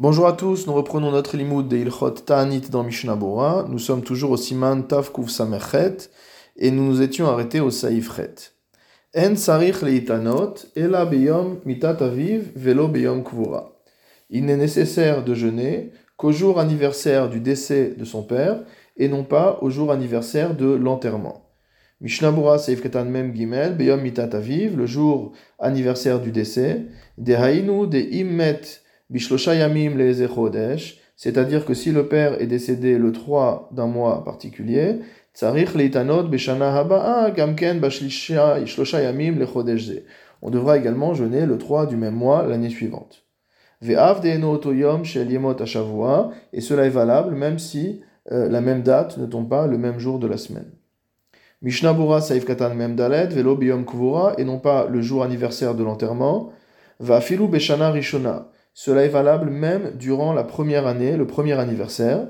Bonjour à tous, nous reprenons notre limoud de Ilchot Ta'anit dans Mishnah Bora. Nous sommes toujours au Siman Tav Kuf Samerchet et nous nous étions arrêtés au Saïfret. En sarich leitanot, ela beyom mitat aviv, velo beyom kvura. Il n'est nécessaire de jeûner qu'au jour anniversaire du décès de son père et non pas au jour anniversaire de l'enterrement. Mishnah Bora Mem Gimel, beyom mitat aviv, le jour anniversaire du décès, de hainu de immet c'est-à-dire que si le père est décédé le 3 d'un mois particulier, on devra également jeûner le 3 du même mois l'année suivante. Et cela est valable même si euh, la même date ne tombe pas le même jour de la semaine. Mishnah Saif Katan Mem Velo Biyom Kvura, et non pas le jour anniversaire de l'enterrement. Va Filu Beshana Rishona. Cela est valable même durant la première année, le premier anniversaire.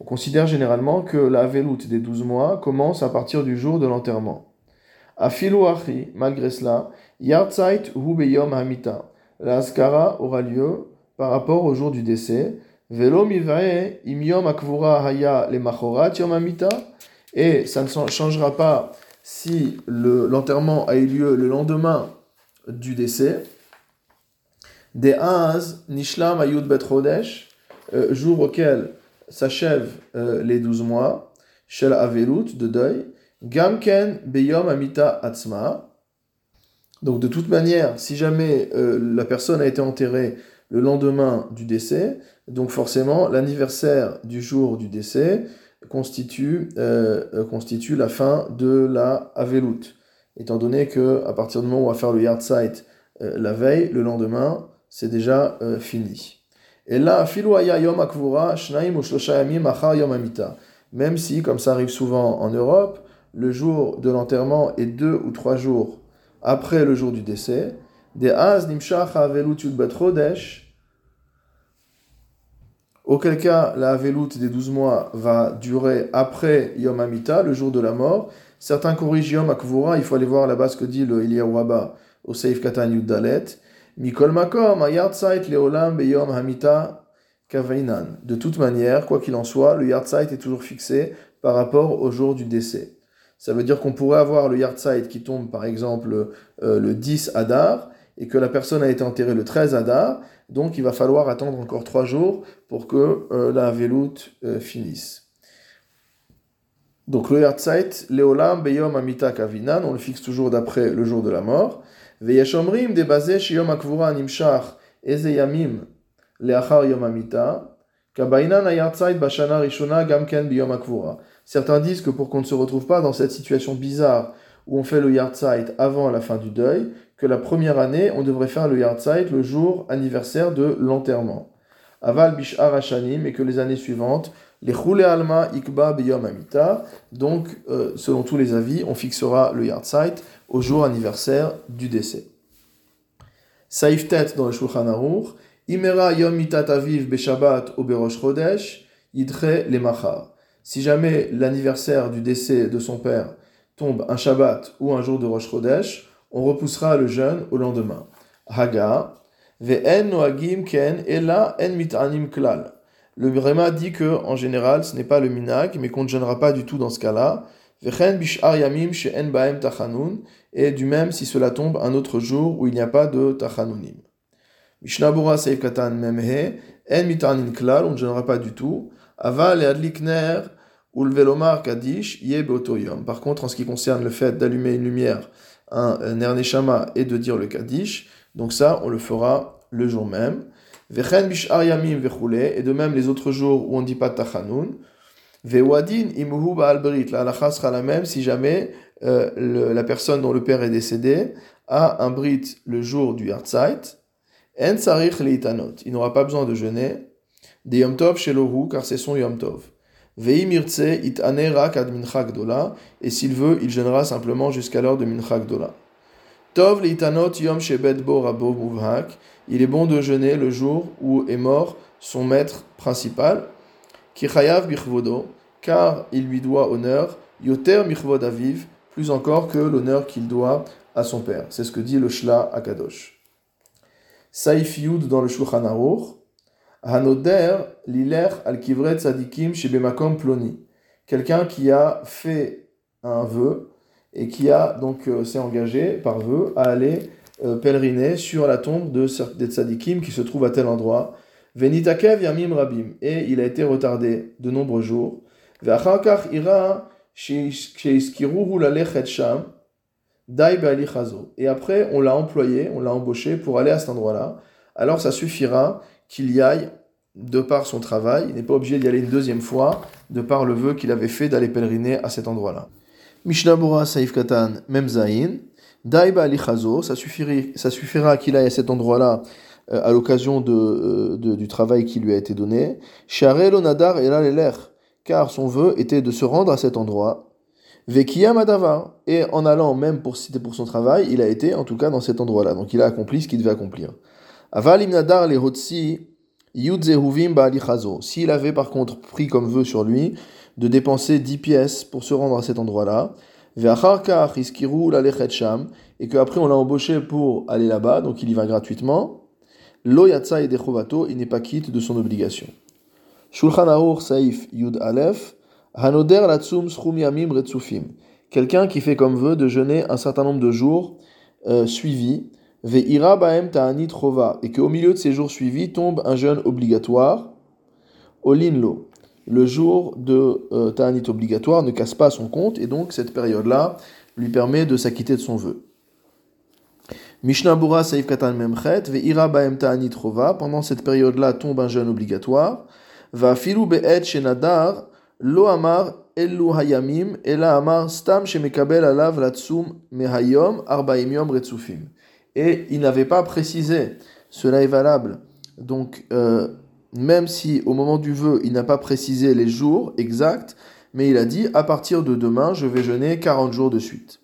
On considère généralement que la Avelut des 12 mois commence à partir du jour de l'enterrement. Achi, malgré cela, Yartzeit hu beyom hamita. La askara aura lieu par rapport au jour du décès. Velo akvura haya le yom hamita. Et ça ne changera pas si l'enterrement a eu lieu le lendemain du décès, des Az Nishlam Ayud Bet euh, jour auquel s'achèvent euh, les douze mois, Shel Avelut, de deuil, Gamken Beyom Amita Atzma. Donc de toute manière, si jamais euh, la personne a été enterrée le lendemain du décès, donc forcément l'anniversaire du jour du décès constitue, euh, euh, constitue la fin de la Avelut. Étant donné que à partir du moment où on va faire le yard site euh, la veille, le lendemain, c'est déjà fini. Et là, yom akvura, shnaim. Même si, comme ça arrive souvent en Europe, le jour de l'enterrement est deux ou trois jours après le jour du décès, des az nimshach avelut yud Auquel cas, la veloute des 12 mois va durer après Yom Amita, le jour de la mort. Certains corrigent Yom Akvura, il faut aller voir là-bas ce que dit le Waba au Seif Katan Yuddalet. Mikol Makom, Ayartzait Leolam Beyom Hamita Kavainan. De toute manière, quoi qu'il en soit, le Yartzeit est toujours fixé par rapport au jour du décès. Ça veut dire qu'on pourrait avoir le Yartzeit qui tombe par exemple euh, le 10 Adar et que la personne a été enterrée le 13 Adar, donc il va falloir attendre encore trois jours pour que euh, la veloute euh, finisse. Donc le Yartzeit, Leolam Beyom Amita Kavinan, on le fixe toujours d'après le jour de la mort. Veyeshomrim debazé Shiyom Akvura Nimshach Eze Yamim Leachar Yom Amita. Kabainan Ayartzeit Bashana Rishona Gamken Biyom Akvura. Certains disent que pour qu'on ne se retrouve pas dans cette situation bizarre où on fait le Yartzeit avant la fin du deuil, que la première année, on devrait faire le Yartzeit le jour anniversaire de l'enterrement. Aval Bishar Hashanim, et que les années suivantes, les Chule Alma Ikba Biyom Amita, donc euh, selon tous les avis, on fixera le Yartzeit au jour anniversaire du décès. Saif Tet dans le Shulchan Aruch, Imera Yom Mitat Aviv Beshabbat ou Berosh Chodesh, Yidre le Machar. Si jamais l'anniversaire du décès de son père tombe un Shabbat ou un jour de Rosh Chodesh, on repoussera le jeûne au lendemain. Haga, ve'en noagim ken ela en mitanim klal. Le Brema dit que, en général, ce n'est pas le minag, mais qu'on ne jeûnera pas du tout dans ce cas-là. Vechen bishar yamim she'en baem tachanun. Et du même si cela tombe un autre jour où il n'y a pas de tachanunim. Mishnabura seif katan memhe, en mitanim klal, on ne jeûnera pas du tout. Aval et adlikner, ulvelomar kadish, ye Par contre, en ce qui concerne le fait d'allumer une lumière un Nerneshama et de dire le Kaddish. Donc ça, on le fera le jour même. Vechen bishar yamim et de même les autres jours où on ne dit pas tachanun. Vewadin imuhu la halakha sera la même si jamais euh, la personne dont le père est décédé a un brit le jour du Yartzeit. En sarich leitanot, il n'aura pas besoin de jeûner. De yom tov shelohu, car c'est son yom tov. It et s'il veut, il gênera simplement jusqu'à l'heure de mincha gdola. Tov leitanot yom shebet bo rabo il est bon de jeûner le jour où est mort son maître principal, chayav bichvodo, car il lui doit honneur, yoter michvod plus encore que l'honneur qu'il doit à son père. C'est ce que dit le Shla Akadosh. Saif Yud dans le Shulchan Aruch, Hanoder liler al kivret tzadikim shebemakom ploni. Quelqu'un qui a fait un vœu et qui a donc euh, s'est engagé par vœu à aller euh, pèleriner sur la tombe de des tzadikim qui se trouve à tel endroit. Venitakev yamim rabim et il a été retardé de nombreux jours. Ve'achakach ira lalechet sham et après, on l'a employé, on l'a embauché pour aller à cet endroit-là. Alors ça suffira qu'il y aille de par son travail. Il n'est pas obligé d'y aller une deuxième fois, de par le vœu qu'il avait fait d'aller pèleriner à cet endroit-là. Mishnabura Saif Katan Memzain. Daiba Ali ça ça suffira qu'il aille à cet endroit-là euh, à l'occasion euh, de, du travail qui lui a été donné. Sharelo Nadar et car son vœu était de se rendre à cet endroit Vekia Madava. Et en allant, même pour citer pour son travail, il a été en tout cas dans cet endroit-là. Donc il a accompli ce qu'il devait accomplir. Aval imnadar le hotsi S'il avait par contre pris comme vœu sur lui de dépenser 10 pièces pour se rendre à cet endroit-là, et qu'après on l'a embauché pour aller là-bas, donc il y va gratuitement, et il n'est pas quitte de son obligation. Quelqu'un qui fait comme vœu de jeûner un certain nombre de jours euh, suivis. Ve'ira baem ta'anit rova. Et qu'au milieu de ces jours suivis tombe un jeûne obligatoire. Olinlo. Le jour de euh, ta'anit obligatoire ne casse pas son compte et donc cette période-là lui permet de s'acquitter de son vœu. Mishnah Bura Saif Katan Memchet, Ve'ira Baem Ta'anit Rova, pendant cette période-là tombe un jeûne obligatoire. Va Filu Be'et Shenadar, Lo amar elu hayamim, ela amar stam shemekabel alav latsum mehayom arbaim yom retsufim. Et il n'avait pas précisé, cela est valable. Donc, euh, même si au moment du vœu, il n'a pas précisé les jours exacts, mais il a dit à partir de demain, je vais jeûner 40 jours de suite.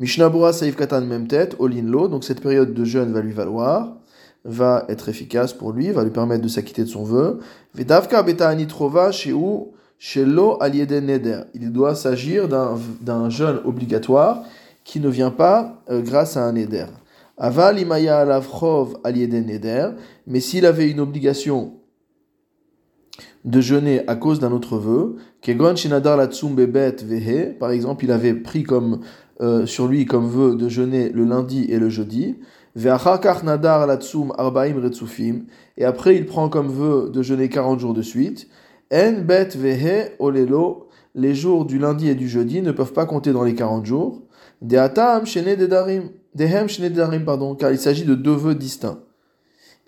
Mishnabura Saif Katan même tête, Olinlo, donc cette période de jeûne va lui valoir, va être efficace pour lui, va lui permettre de s'acquitter de son vœu. Vedavka beta anitrova où Shelo neder. Il doit s'agir d'un jeûne obligatoire qui ne vient pas euh, grâce à un neder. Aval alavchov neder. Mais s'il avait une obligation de jeûner à cause d'un autre vœu, kegon latsum bebet vehe, par exemple, il avait pris comme euh, sur lui comme vœu de jeûner le lundi et le jeudi, nadar latsum arbaim retsufim, et après il prend comme vœu de jeûner 40 jours de suite, en bet vehe olelo, les jours du lundi et du jeudi ne peuvent pas compter dans les 40 jours. De atam shene dedarim, dehem shene dedarim, pardon, car il s'agit de deux vœux distincts.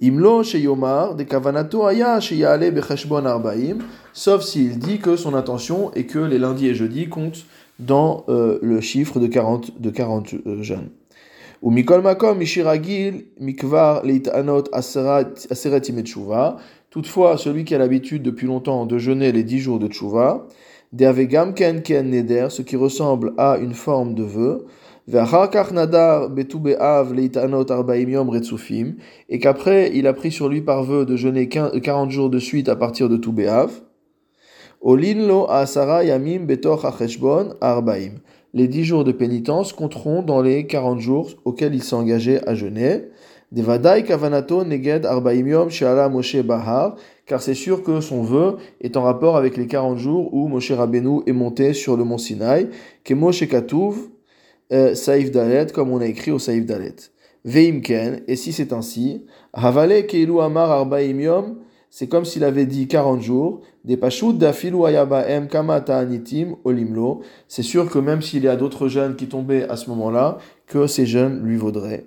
Imlo sheyomar de kavanato aya sheyale becheshbon arbaim, sauf s'il dit que son intention est que les lundis et jeudis comptent dans euh, le chiffre de 40, de 40 euh, jeunes. Ou mikol makom mishiragil mikvar leitanot aseret imetshuva, Toutefois, celui qui a l'habitude depuis longtemps de jeûner les dix jours de tchouva, ken ken neder, ce qui ressemble à une forme de vœu, et qu'après il a pris sur lui par vœu de jeûner 40 jours de suite à partir de yamim arbaim. Les dix jours de pénitence compteront dans les 40 jours auxquels il s'est engagé à jeûner. Devadai kavanato neged bahar, car c'est sûr que son vœu est en rapport avec les 40 jours où Moshe Rabbeinu est monté sur le mont Sinaï, Saïf Dalet, comme on a écrit au Saïf Dalet. Veimken, et si c'est ainsi, Havale keilu amar c'est comme s'il avait dit 40 jours, des pashut dafilu ayabaem kamata anitim olimlo, c'est sûr que même s'il y a d'autres jeunes qui tombaient à ce moment-là, que ces jeunes lui vaudraient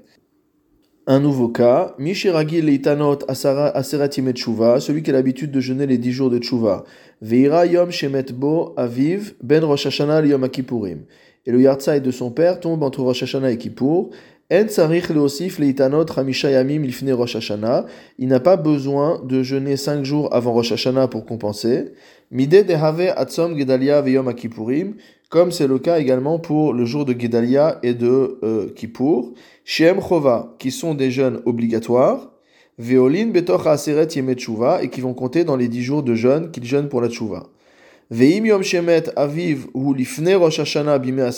un nouveau cas, Mishiragi leitanot aseratim tshuva, celui qui a l'habitude de jeûner les dix jours de tshuva. Veira yom shemet bo aviv ben Rosh Hashanah yom akipurim. Et le yartzai de son père tombe entre Rosh Hashanah et Kippour. En leosif leitanot hamisha yamim ilfne Rosh Hashanah. Il n'a pas besoin de jeûner cinq jours avant Rosh Hashanah pour compenser. Mide dehave atzom gedalia veyom akipurim comme c'est le cas également pour le jour de Gedalia et de euh, Kippour, Shem Chova, qui sont des jeûnes obligatoires, Veolin Betoch Aseret Yemet et qui vont compter dans les dix jours de jeûne qu'ils jeûnent pour la Tshuva. Veim Yom Shemet Aviv ou Lifne Rosh Hashanah Bime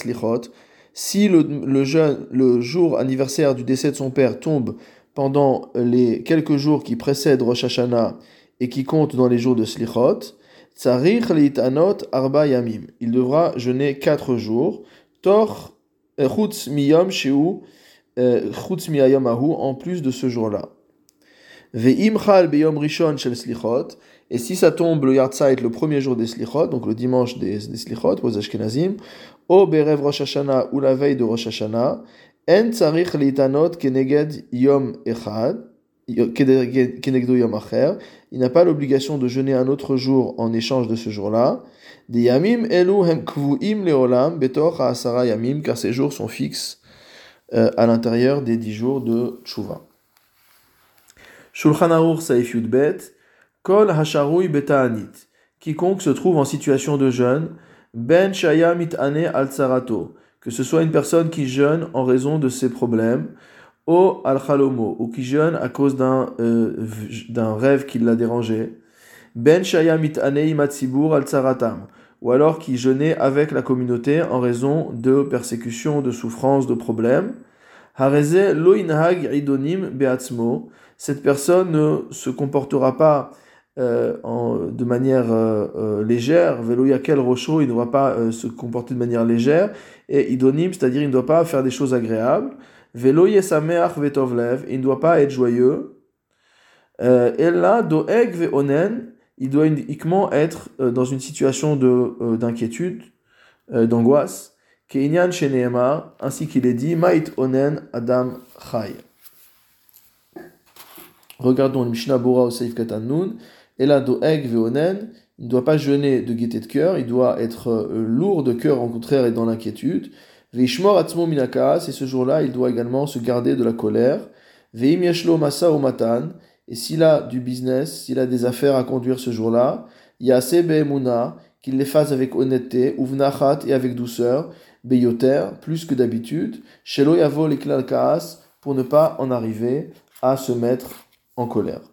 Si le, le, jour anniversaire du décès de son père tombe pendant les quelques jours qui précèdent Rosh Hashanah et qui comptent dans les jours de Slichot, Tsarich litanot arba yamim. Il devra jeûner quatre jours. Tor euh, chutz miyom sheu euh, chutz miyayom ahu en plus de ce jour-là. Ve'im chal beyom rishon shel slichot. Et si ça tombe le Yartzeit le premier jour des Slichot, donc le dimanche des, des Slichot, aux Ashkenazim, au Berev Rosh Hashanah ou la veille de Rosh Hashanah, En Tsarich Litanot Keneged Yom Echad, Kenegdo Yom Acher, il n'a pas l'obligation de jeûner un autre jour en échange de ce jour-là. Des Yamim Elu Hem Kvuim Leolam Betor Asara Yamim, car ces jours sont fixes euh, à l'intérieur des dix jours de Tshuva. Shulchan Aruch Saif Yudbet, Kol quiconque se trouve en situation de jeûne, Ben Shaya Mitane Al que ce soit une personne qui jeûne en raison de ses problèmes, ou Al ou qui jeûne à cause d'un euh, d'un rêve qui l'a dérangé, Ben Shaya Mitane Imatsibur Al ou alors qui jeûnait avec la communauté en raison de persécutions, de souffrances, de problèmes, Hareze Idonim Beatzmo, cette personne ne se comportera pas euh, en, de manière euh, euh, légère, velo yakel rocho, il ne doit pas se comporter de manière légère, et idonim, c'est-à-dire il ne doit pas faire des choses agréables, velo vetovlev, il ne doit pas être joyeux, et là, doeg veonen, il doit uniquement être dans une situation de, d'inquiétude, d'angoisse, keinyan sheneema, ainsi qu'il est dit, mait onen adam chai. Regardons le Mishnah Bora au Seif Katan et là, veonen, il ne doit pas jeûner de gaieté de cœur, il doit être euh, lourd de cœur, au contraire, et dans l'inquiétude. Veishmor atzmo minakas, et ce jour-là, il doit également se garder de la colère. Veim masa matan, et s'il a du business, s'il a des affaires à conduire ce jour-là, yase be'emuna, qu'il les fasse avec honnêteté, uvnachat et avec douceur, beyoter, plus que d'habitude, shelo yavo kaas, pour ne pas en arriver à se mettre en colère.